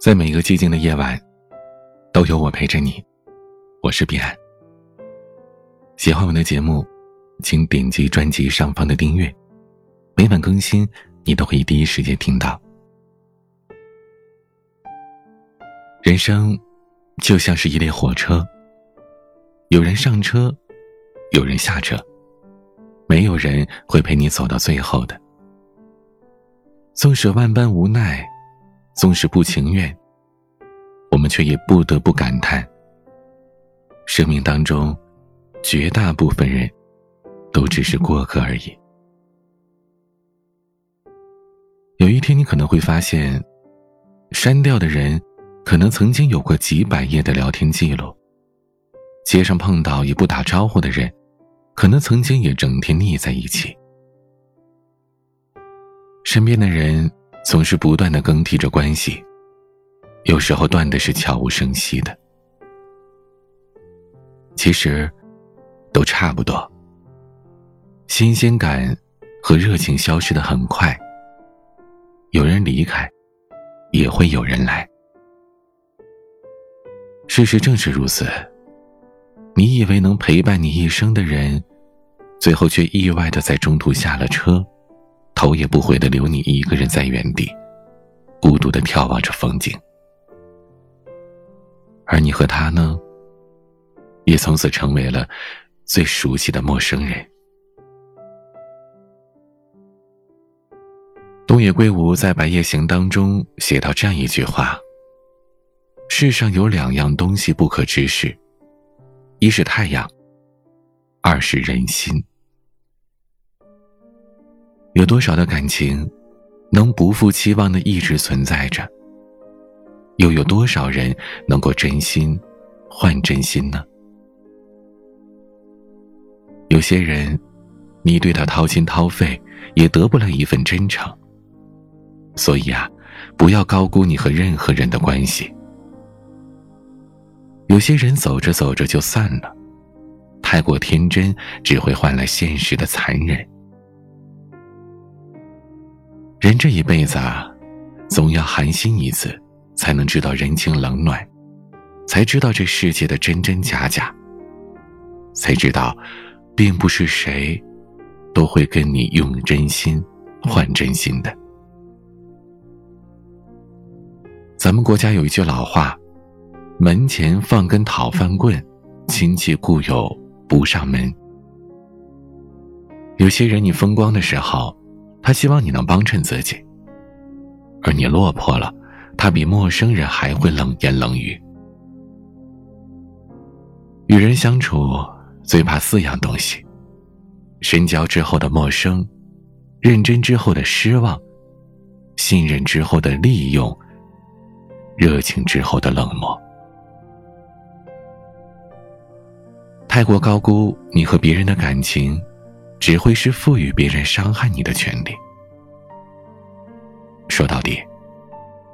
在每个寂静的夜晚，都有我陪着你。我是彼岸。喜欢我的节目，请点击专辑上方的订阅，每晚更新，你都可以第一时间听到。人生就像是一列火车，有人上车，有人下车，没有人会陪你走到最后的。纵使万般无奈。纵使不情愿，我们却也不得不感叹：生命当中，绝大部分人都只是过客而已。有一天，你可能会发现，删掉的人，可能曾经有过几百页的聊天记录；街上碰到也不打招呼的人，可能曾经也整天腻在一起。身边的人。总是不断的更替着关系，有时候断的是悄无声息的。其实，都差不多。新鲜感和热情消失的很快。有人离开，也会有人来。事实正是如此。你以为能陪伴你一生的人，最后却意外的在中途下了车。头也不回的留你一个人在原地，孤独的眺望着风景，而你和他呢，也从此成为了最熟悉的陌生人。东野圭吾在《白夜行》当中写到这样一句话：“世上有两样东西不可直视，一是太阳，二是人心。”多少的感情，能不负期望的一直存在着？又有多少人能够真心换真心呢？有些人，你对他掏心掏肺，也得不了一份真诚。所以啊，不要高估你和任何人的关系。有些人走着走着就散了，太过天真，只会换来现实的残忍。人这一辈子啊，总要寒心一次，才能知道人情冷暖，才知道这世界的真真假假，才知道，并不是谁都会跟你用真心换真心的。咱们国家有一句老话：“门前放根讨饭棍，亲戚故友不上门。”有些人，你风光的时候。他希望你能帮衬自己，而你落魄了，他比陌生人还会冷言冷语。与人相处最怕四样东西：深交之后的陌生，认真之后的失望，信任之后的利用，热情之后的冷漠。太过高估你和别人的感情。只会是赋予别人伤害你的权利。说到底，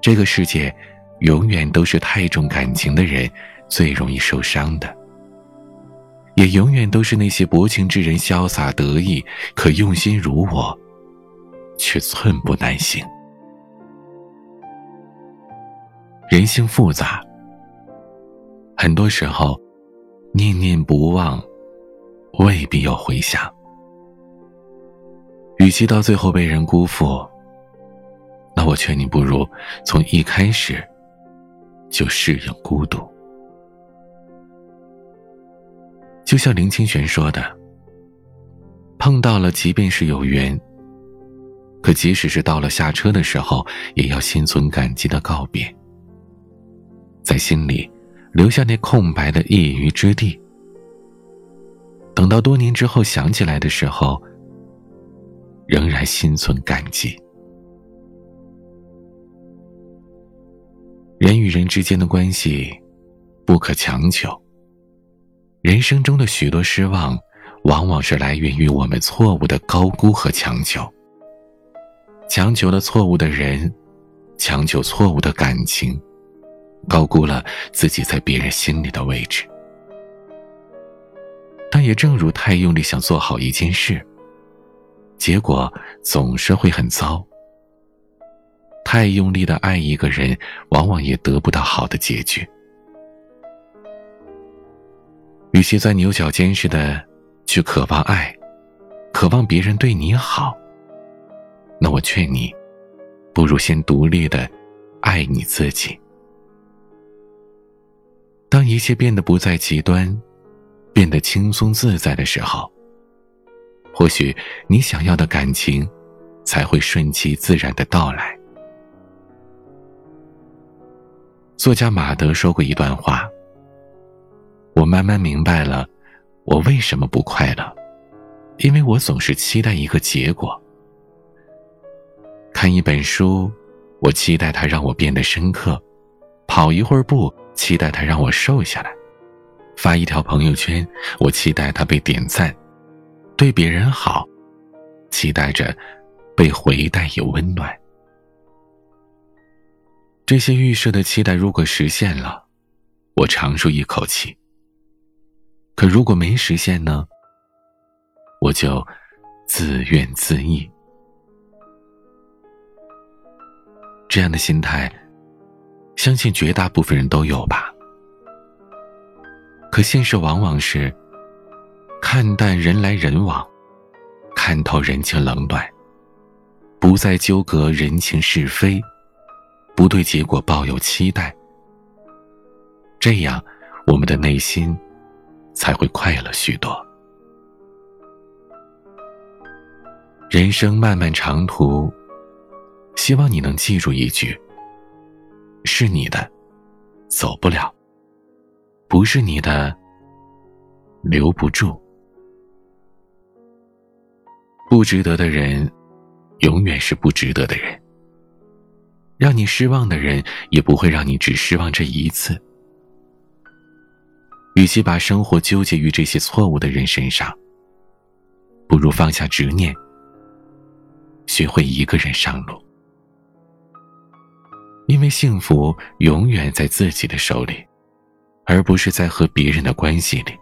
这个世界永远都是太重感情的人最容易受伤的，也永远都是那些薄情之人潇洒得意，可用心如我，却寸步难行。人性复杂，很多时候念念不忘，未必有回响。与其到最后被人辜负，那我劝你不如从一开始就适应孤独。就像林清玄说的：“碰到了，即便是有缘，可即使是到了下车的时候，也要心存感激的告别，在心里留下那空白的一隅之地。等到多年之后想起来的时候。”心存感激。人与人之间的关系不可强求。人生中的许多失望，往往是来源于我们错误的高估和强求。强求了错误的人，强求错误的感情，高估了自己在别人心里的位置。但也正如太用力想做好一件事。结果总是会很糟。太用力的爱一个人，往往也得不到好的结局。与其在牛角尖似的去渴望爱，渴望别人对你好，那我劝你，不如先独立的爱你自己。当一切变得不再极端，变得轻松自在的时候，或许你想要的感情才会顺其自然的到来。作家马德说过一段话：“我慢慢明白了，我为什么不快乐，因为我总是期待一个结果。看一本书，我期待它让我变得深刻；跑一会儿步，期待它让我瘦下来；发一条朋友圈，我期待它被点赞；对别人好，期待着被回带有温暖。”这些预设的期待如果实现了，我长舒一口气；可如果没实现呢，我就自怨自艾。这样的心态，相信绝大部分人都有吧。可现实往往是看淡人来人往，看透人情冷暖，不再纠葛人情是非。不对结果抱有期待，这样我们的内心才会快乐许多。人生漫漫长途，希望你能记住一句：是你的，走不了；不是你的，留不住。不值得的人，永远是不值得的人。让你失望的人，也不会让你只失望这一次。与其把生活纠结于这些错误的人身上，不如放下执念，学会一个人上路。因为幸福永远在自己的手里，而不是在和别人的关系里。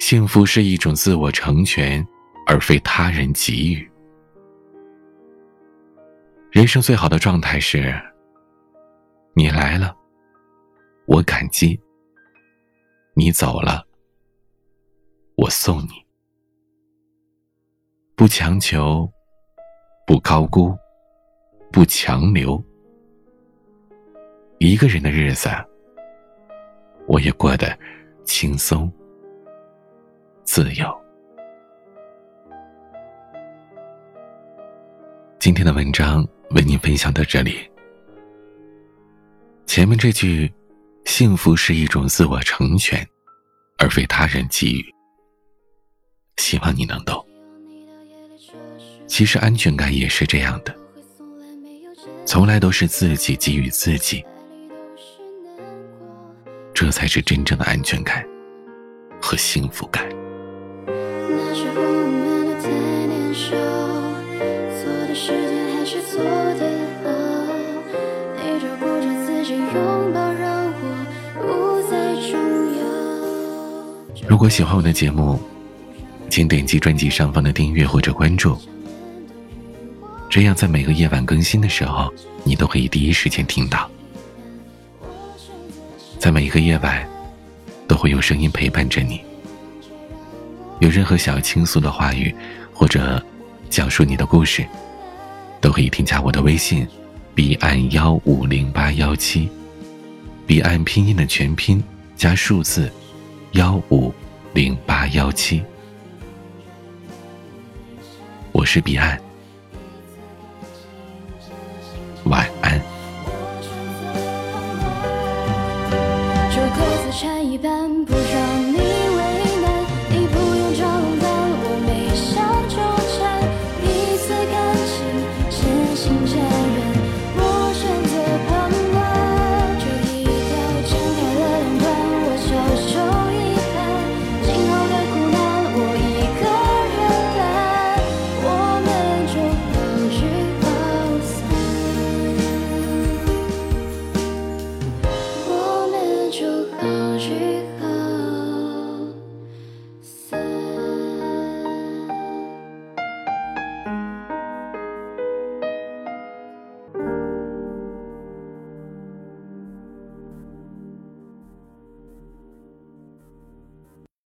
幸福是一种自我成全，而非他人给予。人生最好的状态是：你来了，我感激；你走了，我送你。不强求，不高估，不强留。一个人的日子，我也过得轻松、自由。今天的文章。为您分享到这里。前面这句“幸福是一种自我成全，而非他人给予”，希望你能懂。其实安全感也是这样的，从来都是自己给予自己，这才是真正的安全感和幸福感。如果喜欢我的节目，请点击专辑上方的订阅或者关注，这样在每个夜晚更新的时候，你都可以第一时间听到。在每一个夜晚，都会有声音陪伴着你。有任何想要倾诉的话语，或者讲述你的故事，都可以添加我的微信：彼岸幺五零八幺七，彼岸拼音的全拼加数字。幺五零八幺七，我是彼岸，